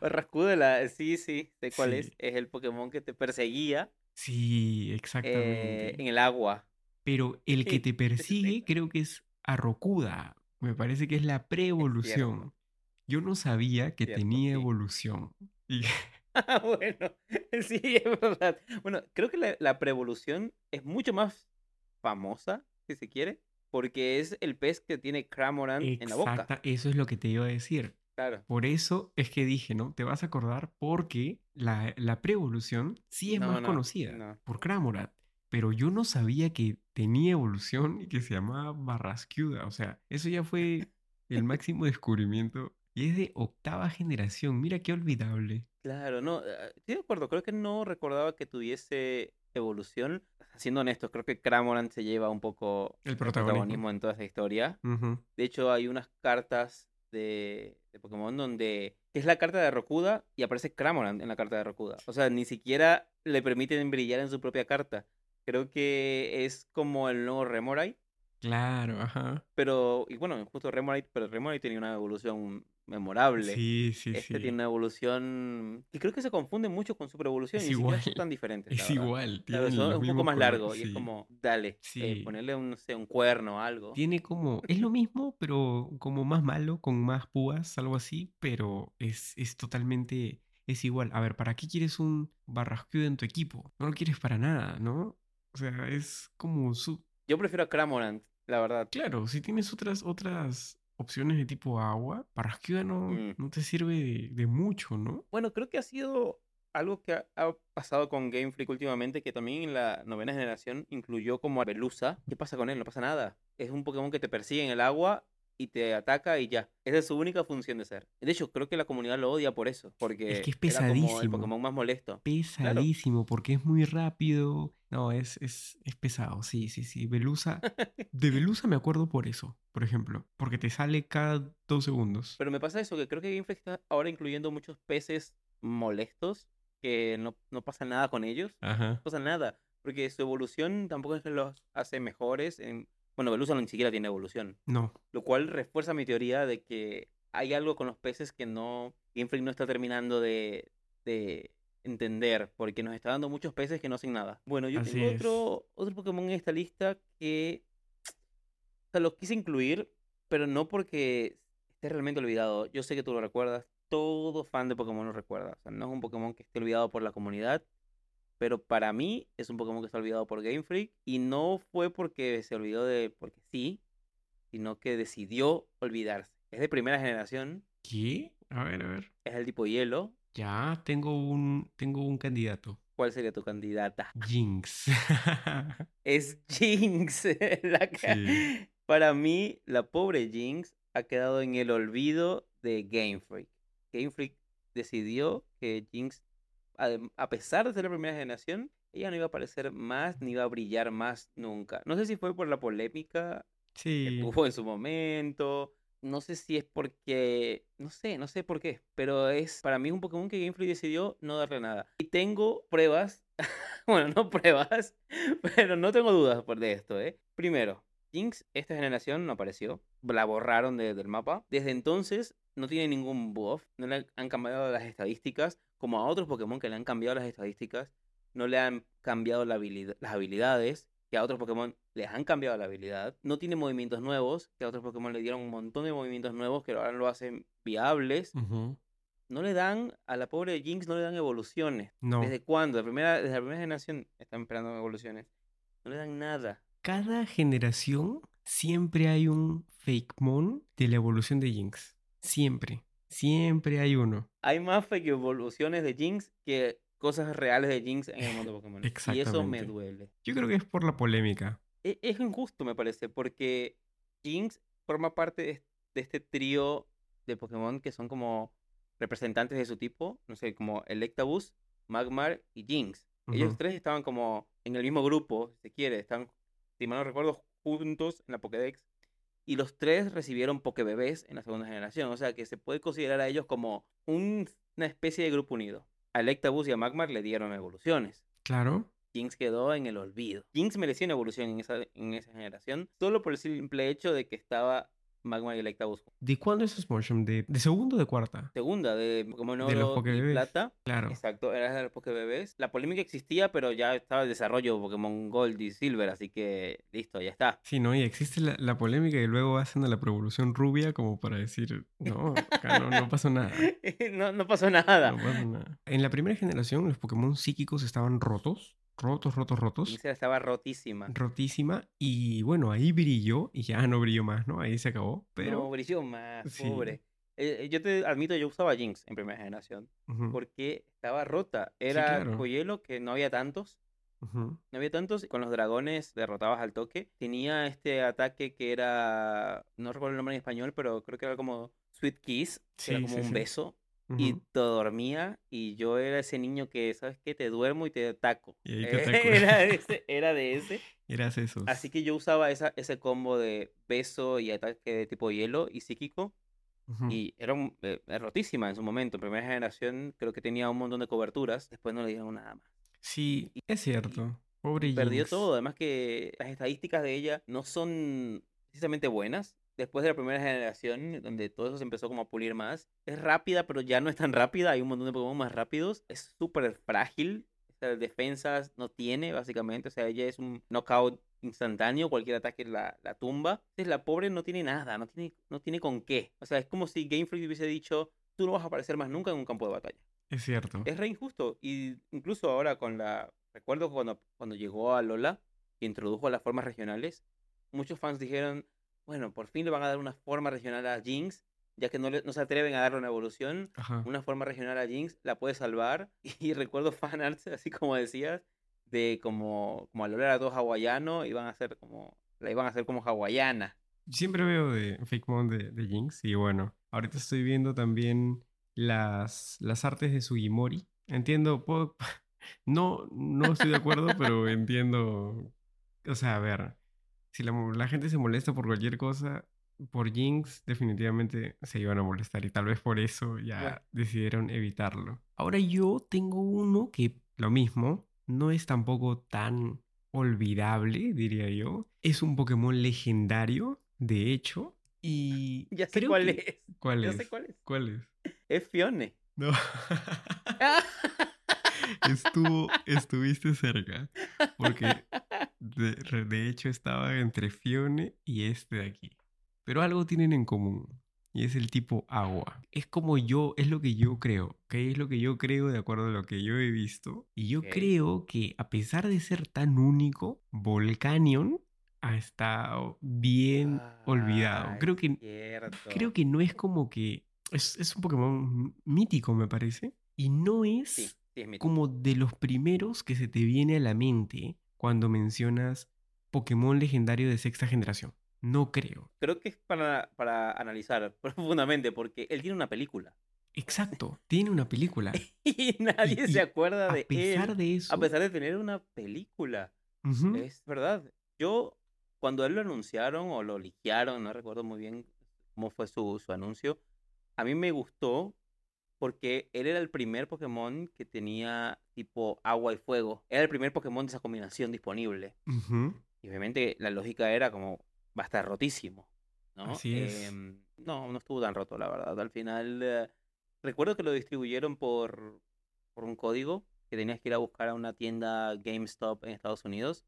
Barrascuda, la... sí, sí, sé cuál es. Sí. Es el Pokémon que te perseguía Sí, eh, exactamente. en el agua. Pero el que te [LAUGHS] persigue creo que es Arrokuda. Me parece que es la preevolución. Yo no sabía que Cierto, tenía sí. evolución. Y [LAUGHS] Ah, bueno, [LAUGHS] sí, es verdad. Bueno, creo que la, la preevolución es mucho más famosa, si se quiere, porque es el pez que tiene Cramorant en la boca. eso es lo que te iba a decir. Claro. Por eso es que dije, ¿no? Te vas a acordar porque la, la preevolución sí es No, más no, conocida no. por Cramorat. Pero yo no sabía que tenía evolución y que se llamaba Barrascuda. O sea, eso ya fue el máximo descubrimiento. Y es de octava generación. Mira qué olvidable. Claro, no, eh, estoy de acuerdo, creo que no recordaba que tuviese evolución. Siendo honestos, creo que Cramorant se lleva un poco El el protagonismo. en toda esta historia. De hecho, hay unas cartas de, de Pokémon donde que es la carta de Rokuda y aparece Cramorant en la carta de Rokuda. O sea, ni siquiera le permiten brillar en su propia carta. Creo que es como el nuevo Remorai, Claro, ajá. pero, y bueno, justo Remorai, pero Remorai tenía una evolución memorable. Sí, sí, Este sí. tiene una evolución que creo que se confunde mucho con super evolución Es y igual. son tan [LAUGHS] diferentes. Es verdad. igual. Claro, son- es un poco más largo y es como, dale, eh, Sí. ponerle un, no sé, un cuerno o algo. Tiene como, es lo mismo, pero como más malo, con más púas, algo así, pero es, es totalmente, es igual. A ver, ¿para qué quieres un Barrascuda en tu equipo? No lo quieres para nada, ¿no? O sea, es como su... Yo prefiero a Cramorant, la verdad. Claro, si tienes otras, otras opciones de tipo agua, Barrascuda no, Mm. no te sirve de, de mucho, ¿no? Bueno, creo que ha sido algo que ha, ha pasado con Game Freak últimamente, que también en la novena generación incluyó como a Belusa. ¿Qué pasa con él? No pasa nada. Es un Pokémon que te persigue en el agua y te ataca y ya. Esa es su única función de ser. De hecho, creo que la comunidad lo odia por eso, porque que es era como el pesadísimo. Pokémon más molesto. Pesadísimo, porque es muy rápido. No, es, es, es pesado, sí, sí, sí. Belusa, [LAUGHS] de Belusa me acuerdo por eso, por ejemplo, porque te sale cada dos segundos. Pero me pasa eso, que creo que Game Freak está ahora incluyendo muchos peces molestos, que no, no pasa nada con ellos. Ajá. No pasa nada, porque su evolución tampoco es que los hace mejores. En... Bueno, Belusa ni siquiera tiene evolución. No, Lo cual refuerza mi teoría de que hay algo con los peces que no. Game Freak no está terminando de, de entender. Porque nos está dando muchos peces que no hacen nada. Bueno, yo Así tengo otro, otro Pokémon en esta lista que. O sea, lo quise incluir, pero no porque esté realmente olvidado. Yo sé que tú lo recuerdas. Todo fan de Pokémon lo recuerda. O sea, no es un Pokémon que esté olvidado por la comunidad. Pero para mí es un Pokémon que está olvidado por Game Freak. Y no fue porque se olvidó de. porque sí. Sino que decidió olvidarse. Es de primera generación. ¿qué? A ver, a ver. Es el tipo hielo. Ya tengo un, tengo un candidato. ¿Cuál sería tu candidata? Jinx. [LAUGHS] Es Jinx. [LAUGHS] la que- Sí. Para mí, la pobre Jinx ha quedado en el olvido de Game Freak. Game Freak decidió que Jinx, a pesar de ser la primera generación, ella no iba a aparecer más ni iba a brillar más nunca. No sé si fue por la polémica que Sí. tuvo en su momento. No sé si es porque. No sé, no sé por qué. Pero es para mí un Pokémon que Game Freak decidió no darle nada. Y tengo pruebas. [LAUGHS] bueno, no pruebas. [LAUGHS] Pero no tengo dudas por de esto, ¿eh? Primero, Jinx, esta generación no apareció. La borraron de- del mapa. Desde entonces no tiene ningún buff. No le han cambiado las estadísticas. Como a otros Pokémon que le han cambiado las estadísticas. No le han cambiado la habilidad- las habilidades. Que a otros Pokémon les han cambiado la habilidad. No tiene movimientos nuevos. Que a otros Pokémon le dieron un montón de movimientos nuevos que ahora lo hacen viables. No le dan, a la pobre Jinx no le dan evoluciones. No. ¿Desde cuándo? La primera, desde la primera generación están esperando evoluciones. No le dan nada. Cada generación siempre hay un Fakemon de la evolución de Jinx. Siempre. Siempre hay uno. Hay más fake evoluciones de Jinx que cosas reales de Jinx en el mundo [LAUGHS] Pokémon. Y eso me Exactamente. duele. Yo creo que es por la polémica. E- Es injusto, me parece, porque Jinx forma parte de, de este trío de Pokémon que son como representantes de su tipo. No sé, como Electabuzz, Magmar y Jinx. Ellos tres estaban como en el mismo grupo, si se quiere. Están, si mal no recuerdo, juntos en la Pokédex. Y los tres recibieron Pokébebés en la segunda generación. O sea que se puede considerar a ellos como un- una especie de grupo unido. A Electabuzz y a Magmar le dieron evoluciones. Claro. Jinx quedó en el olvido. Jinx merecía una evolución en esa, en esa generación, solo por el simple hecho de que estaba Magmar y Electabuzz. ¿De cuándo es Smolsham? ¿De, ¿De segundo o de cuarta? Segunda, de Pokémon De los Oro y. Plata. Claro. Exacto, era de los Pokébebés. La polémica existía, pero ya estaba el desarrollo de Pokémon Gold y Silver, así que listo, ya está. Sí, ¿no? Y existe la, la polémica y luego hacen a la revolución rubia como para decir, no, acá no, no pasó nada. [LAUGHS] no, no pasó nada. No pasó nada. En la primera generación los Pokémon psíquicos estaban rotos. Rotos, rotos, rotos. Estaba rotísima. Rotísima. Y bueno, ahí brilló y ya no brilló más, ¿no? Ahí se acabó. Pero... No, brilló más, Sí. pobre. Eh, eh, yo te admito, yo usaba Jinx en primera generación, porque estaba rota. Era claro. hielo que no había tantos. No había tantos, con los dragones derrotabas al toque. Tenía este ataque que era, no recuerdo el nombre en español, pero creo que era como Sweet Kiss, que era Sí, como sí, un beso. Y te dormía y yo era ese niño que, ¿sabes qué? Te duermo y te ataco. Y [LAUGHS] te ataco. Era de [LAUGHS] ese, era de ese. Eras esos. Así que yo usaba esa, ese combo de beso y ataque de tipo hielo y psíquico. Y era, un- eh, era rotísima en su momento. En primera generación creo que tenía un montón de coberturas. Después no le dieron nada más. Sí, es cierto. Pobre Perdió Jinx. todo. Además que las estadísticas de ella no son precisamente buenas. Después de la primera generación, donde todo eso se empezó como a pulir más. Es rápida, pero ya no es tan rápida. Hay un montón de Pokémon más rápidos. Es súper frágil. O sea, defensas no tiene, básicamente. O sea, ella es un knockout instantáneo. Cualquier ataque la, la tumba. Entonces la pobre no tiene nada. No tiene, no tiene con qué. O sea, es como si Game Freak hubiese dicho, tú no vas a aparecer más nunca en un campo de batalla. Es cierto. Es re injusto. Y incluso ahora con la... Recuerdo cuando, cuando llegó a Lola y introdujo las formas regionales, muchos fans dijeron, bueno, por fin le van a dar una forma regional a Jinx, ya que no, le- no se atreven a darle una evolución. Ajá. Una forma regional a Jinx la puede salvar. [LAUGHS] Y recuerdo fanarts, así como decías, de como, como a Lola era todo hawaiano, iban a hacer como... La iban a hacer como hawaiana. Siempre veo de Fakemon de, de Jinx y bueno, ahorita estoy viendo también las, las artes de Sugimori. Entiendo, puedo- [LAUGHS] no, no estoy de acuerdo, pero entiendo, o sea, a ver, si la, gente se molesta por cualquier cosa, por Jinx definitivamente se iban a molestar y tal vez por eso ya decidieron evitarlo. Ahora yo tengo uno que lo mismo, no es tampoco tan olvidable, diría yo. Es un Pokémon legendario, de hecho, y Ya sé creo cuál que- es. ¿Cuál Ya es? sé cuál es. ¿Cuál es? Es Fione. No. [LAUGHS] Estuvo, estuviste cerca. Porque de, de hecho estaba entre Fione y este de aquí. Pero algo tienen en común. Y es el tipo agua. Es como yo, es lo que yo creo. ¿ok? Es lo que yo creo de acuerdo a lo que yo he visto. Y yo creo que a pesar de ser tan único, Volcanion ha estado bien olvidado. Ah, Creo que cierto. creo que no es como que. Es, es un Pokémon mítico, me parece. Y no es Sí, sí es mítico. como de los primeros que se te viene a la mente cuando mencionas Pokémon legendario de sexta generación. No creo. Creo que es para, para analizar [LAUGHS] profundamente, porque él tiene una película. Exacto, tiene una película. [LAUGHS] Y nadie Y- se y acuerda A de pesar él. de eso. A pesar de tener una película. Es verdad. Yo, cuando a él lo anunciaron o lo liquearon, no recuerdo muy bien cómo fue su, su anuncio, a mí me gustó porque él era el primer Pokémon que tenía tipo agua y fuego. Era el primer Pokémon de esa combinación disponible. Y obviamente la lógica era como, va a estar rotísimo. ¿no? Así es. Em, no, no estuvo tan roto, la verdad. Al final, eh, recuerdo que lo distribuyeron por, por un código que tenías que ir a buscar a una tienda GameStop en Estados Unidos.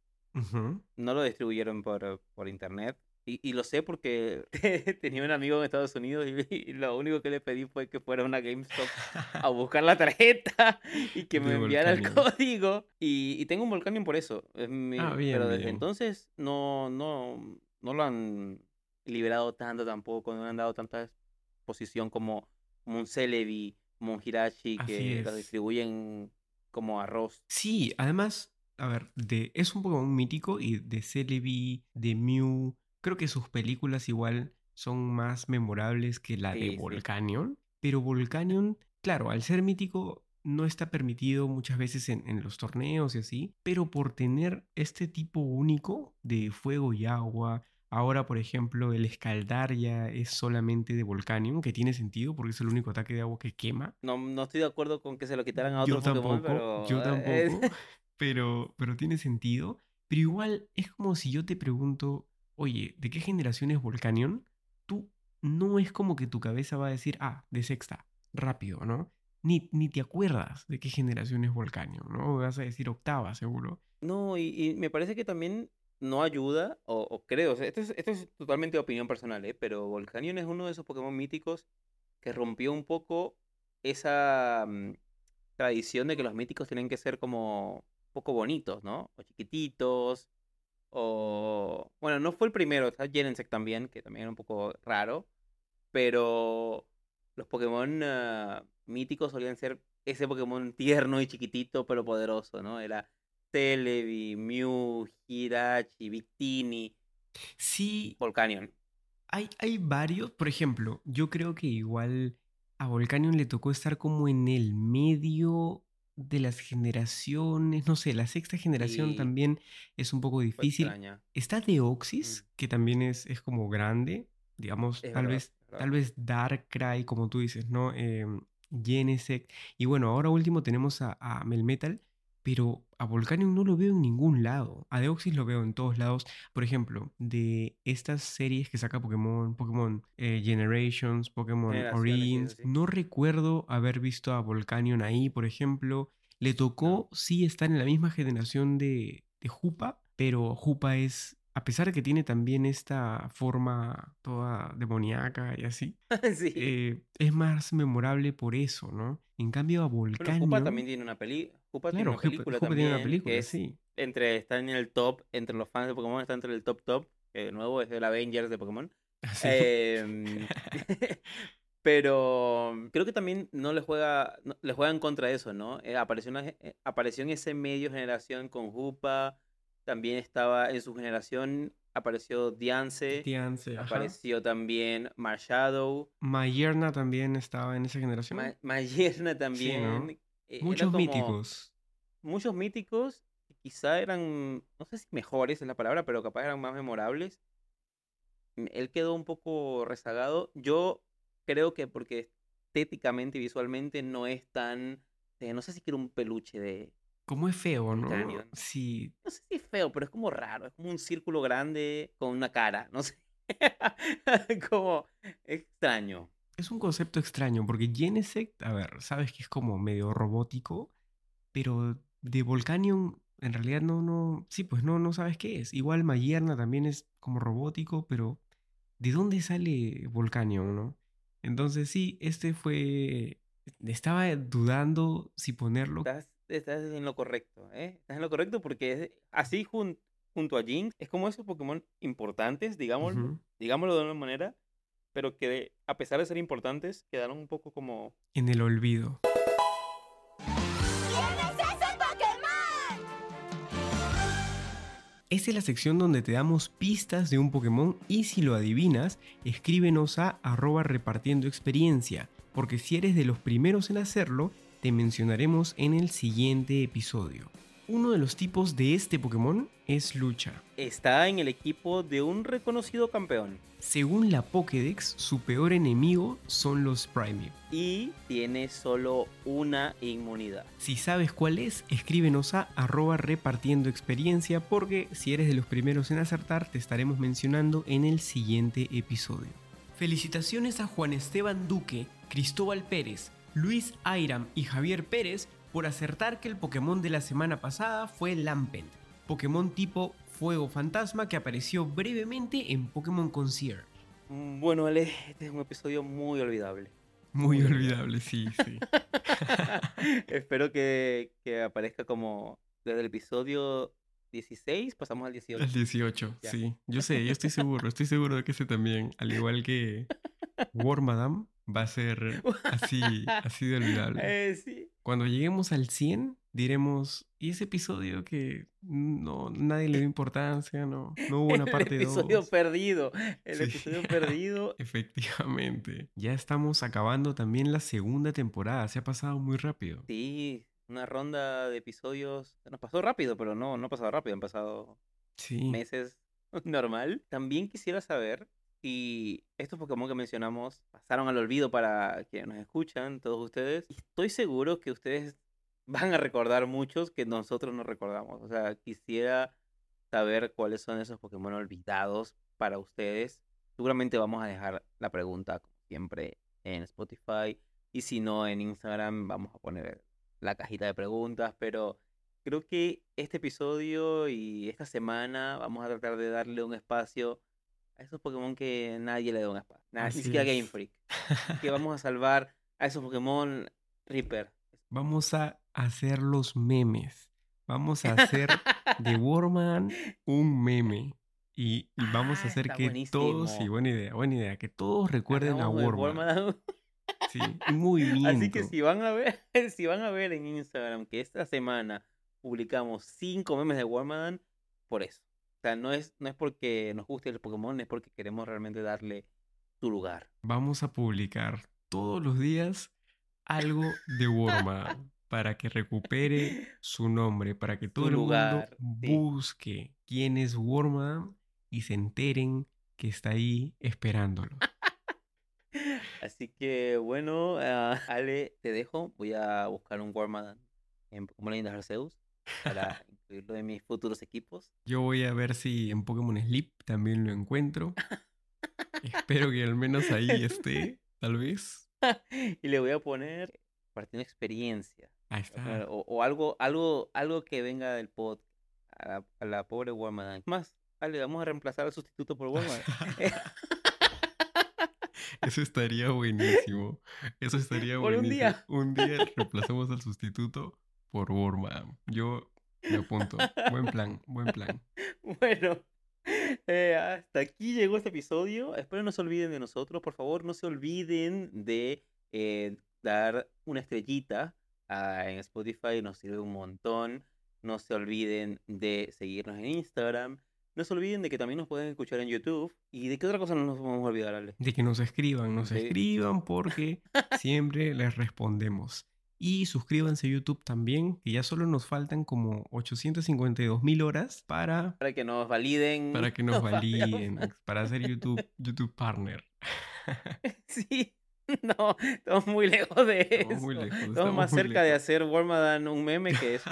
No lo distribuyeron por, por internet. Y, y lo sé porque [LAUGHS] tenía un amigo en Estados Unidos y, [LAUGHS] y lo único que le pedí fue que fuera a una GameStop a buscar la tarjeta [LAUGHS] y que me De enviara el código. Y, y tengo un Volcanion por eso. Es mi- Ah, bien, pero desde bien. entonces no, no, no lo han liberado tanto tampoco, no le han dado tanta exposición como, como un Celebi, como un Hirachi, que lo distribuyen como arroz. Sí, además, a ver, de, es un Pokémon mítico y de Celebi, de Mew, creo que sus películas igual son más memorables que la Sí, de sí. Volcanion, pero Volcanion, claro, al ser mítico no está permitido muchas veces en, en los torneos y así, pero por tener este tipo único de fuego y agua, ahora por ejemplo el escaldar ya es solamente de Volcanion, que tiene sentido porque es el único ataque de agua que quema. No, no estoy de acuerdo con que se lo quitaran a Yo otro Pokémon, tampoco, pero... yo eh, [LAUGHS] tampoco, pero, pero tiene sentido. Pero igual es como si yo te pregunto, oye, ¿de qué generación es Volcanion? Tú no es como que tu cabeza va a decir, ah, de sexta, rápido, ¿no? Ni, ni te acuerdas de qué generación es Volcanion, ¿no? Vas a decir octava, seguro. No, y, y me parece que también no ayuda, o, creo, o sea, esto es, esto es totalmente opinión personal, ¿eh? Pero Volcanion es uno de esos Pokémon míticos que rompió un poco esa mm, tradición de que los míticos tienen que ser como poco bonitos, ¿no? O chiquititos, o... Bueno, no fue el primero, está Genesect también, que también era un poco raro, pero los Pokémon ah, míticos solían ser ese Pokémon tierno y chiquitito, pero poderoso, ¿no? Era Celebi, Mew, Hirachi, Victini, Sí, Volcanion. Hay, hay varios, por ejemplo, yo creo que igual a Volcanion le tocó estar como en el medio de las generaciones, no sé, la sexta generación Sí. también es un poco difícil. Está Deoxys, que también es, es como grande, digamos, Mm. Es tal verdad, vez, verdad. tal vez Darkrai, como tú dices, ¿no? Genesect. Y bueno, ahora último tenemos a, a Melmetal, pero a Volcanion no lo veo en ningún lado. A Deoxys lo veo en todos lados. Por ejemplo, de estas series que saca Pokémon, Pokémon eh, Generations, Pokémon Origins, sí, sí. no recuerdo haber visto a Volcanion ahí, por ejemplo. Le tocó, sí, estar en la misma generación de, de Jupa, pero Jupa es, a pesar de que tiene también esta forma toda demoníaca y así, [LAUGHS] sí. eh, es más memorable por eso, ¿no? En cambio, a bueno, Volcanion... Jupa también tiene una peli. Jupa tiene Claro, una Jupa, película Jupa también. tiene una película, que es sí. entre, está en el top, entre los fans de Pokémon, está entre el top top. Que de nuevo es el Avengers de Pokémon. [LAUGHS] Así. Em, [LAUGHS] pero creo que también no le juega, no- le juega en contra eso, ¿no? Eh, apareció, una eh, apareció en ese medio generación con Jupa, también estaba en su generación, apareció Diance, Diance, ajá. apareció también Marshadow, Mayerna también estaba en esa generación. Ma- Mayerna también. Eh, Muchos como míticos. Muchos míticos que quizá eran, no sé si mejores es la palabra, pero capaz eran más memorables. Mm, Él quedó un poco rezagado. Yo creo que porque estéticamente y visualmente no es tan... eh, no sé si quiero un peluche de... Como es feo, ¿no? Volcanion. Sí. No sé si es feo, pero es como raro. Es como un círculo grande con una cara. No sé. [LAUGHS] como extraño. Es un concepto extraño porque Genesect, a ver, sabes que es como medio robótico, pero de Volcanion en realidad no, no, sí, pues no, no sabes qué es. Igual Mayerna también es como robótico, pero ¿de dónde sale Volcanion, no? Entonces sí, este fue, estaba dudando si ponerlo. Estás, estás en lo correcto, ¿eh? Estás en lo correcto porque es- así jun- junto a Jinx es como esos Pokémon importantes, digámoslo, Ujú. digámoslo de una manera, pero que a pesar de ser importantes, quedaron un poco como... En el olvido. Esta es la sección donde te damos pistas de un Pokémon y si lo adivinas, escríbenos a arroba repartiendo experiencia, porque si eres de los primeros en hacerlo, te mencionaremos en el siguiente episodio. Uno de los tipos de este Pokémon es lucha. Está en el equipo de un reconocido campeón. Según la Pokédex, su peor enemigo son los Primate. Y tiene solo una inmunidad. Si sabes cuál es, escríbenos a arroba repartiendo experiencia porque si eres de los primeros en acertar te estaremos mencionando en el siguiente episodio. Felicitaciones a Juan Esteban Duque, Cristóbal Pérez, Luis Airam y Javier Pérez por acertar que el Pokémon de la semana pasada fue Lampent, Pokémon tipo Fuego Fantasma que apareció brevemente en Pokémon Concierge. Mm, Bueno, Ale, este es un episodio muy olvidable. Muy olvidable, sí, sí. [LAUGHS] Espero que, que aparezca como desde el episodio 16, pasamos al 18. El 18, Ya. sí. Yo sé, yo estoy seguro, estoy seguro de que ese también, al igual que [LAUGHS] War Madame, va a ser [LAUGHS] así, así de olvidable. Eh, sí. Cuando lleguemos al 100, diremos, ¿y ese episodio que no, nadie le dio importancia? No, no hubo una parte el episodio 2. perdido. El Sí. episodio perdido. [LAUGHS] Efectivamente. Ya estamos acabando también la segunda temporada, se ha pasado muy rápido. Sí, una ronda de episodios. Nos pasó rápido, pero no, no ha pasado rápido. Han pasado Sí. meses [LAUGHS] normal. También quisiera saber si estos Pokémon que mencionamos pasaron al olvido para quienes nos escuchan, todos ustedes. Y estoy seguro que ustedes [LAUGHS] van a recordar muchos que nosotros no recordamos. O sea, quisiera saber cuáles son esos Pokémon olvidados para ustedes. Seguramente vamos a dejar la pregunta, como siempre, en Spotify. Y si no, en Instagram vamos a poner la cajita de preguntas. Pero creo que este episodio y esta semana vamos a tratar de darle un espacio a esos Pokémon que nadie le da un espacio. Nada, ni siquiera Game. Freak. Que vamos a [LAUGHS] salvar a esos Pokémon Reaper. Vamos a hacer los memes. Vamos a hacer de [LAUGHS] Warman un meme. Y, y vamos a Ah, hacer que todos, sí, buena idea, buena idea, que todos recuerden a Warman. Warman. Sí, un movimiento. [LAUGHS] Así que si van a ver, si van a ver en Instagram que esta semana publicamos cinco memes de Warmadan, por eso. O sea, no es, no es porque nos guste el Pokémon, es porque queremos realmente darle su lugar. Vamos a publicar todos los días algo de Warman [LAUGHS] para que recupere su nombre, para que todo el lugar, mundo sí. busque quién es Warman y se enteren que está ahí esperándolo. [LAUGHS] Así que bueno, ah, [LAUGHS] Ale, te dejo. Voy a buscar un Warmadan en Pokémon Arceus para incluirlo en mis futuros equipos. Yo voy a ver si en Pokémon Sleep también lo encuentro. Espero que al menos ahí esté, [LAUGHS] tal vez. y le voy a poner partiendo experiencia. Ahí Le está. O, o algo, algo, algo que venga del pod a la, a la pobre Warmadan. Más, Ale, vamos a reemplazar al sustituto por Warmadan. [LAUGHS] Eso estaría [LAUGHS] buenísimo. Eso estaría Por un buenísimo. día. Un día reemplazamos al sustituto por Worma. Yo me apunto. Buen plan, buen plan. [LAUGHS] Bueno, eh, hasta aquí llegó este episodio. Espero no se olviden de nosotros. Por favor, no se olviden de eh, dar una estrellita ah, en Spotify. Nos sirve un montón. No se olviden de seguirnos en Instagram. No se olviden de que también nos pueden escuchar en YouTube. ¿Y de qué otra cosa no nos vamos a olvidar, Ale? De que nos escriban, nos escriban porque siempre les respondemos. Y suscríbanse a YouTube también, que ya solo nos faltan como 852 mil horas para, Para que nos validen. para que nos [LAUGHS] validen, para ser YouTube, [LAUGHS] YouTube Partner. [LAUGHS] Sí. No, estamos muy lejos de eso. Estamos muy lejos, Estamos estamos más muy cerca de hacer Wormadan un meme que eso.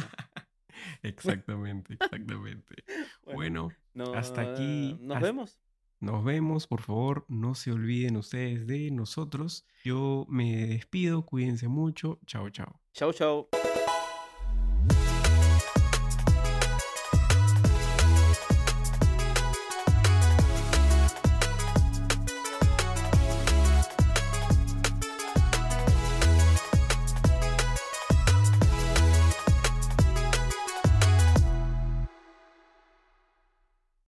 Exactamente, exactamente. Bueno, no, hasta aquí, Nos hasta- vemos. Nos vemos, por favor, no se olviden ustedes de nosotros. Yo me despido, cuídense mucho, chao, chao. Chau, chau.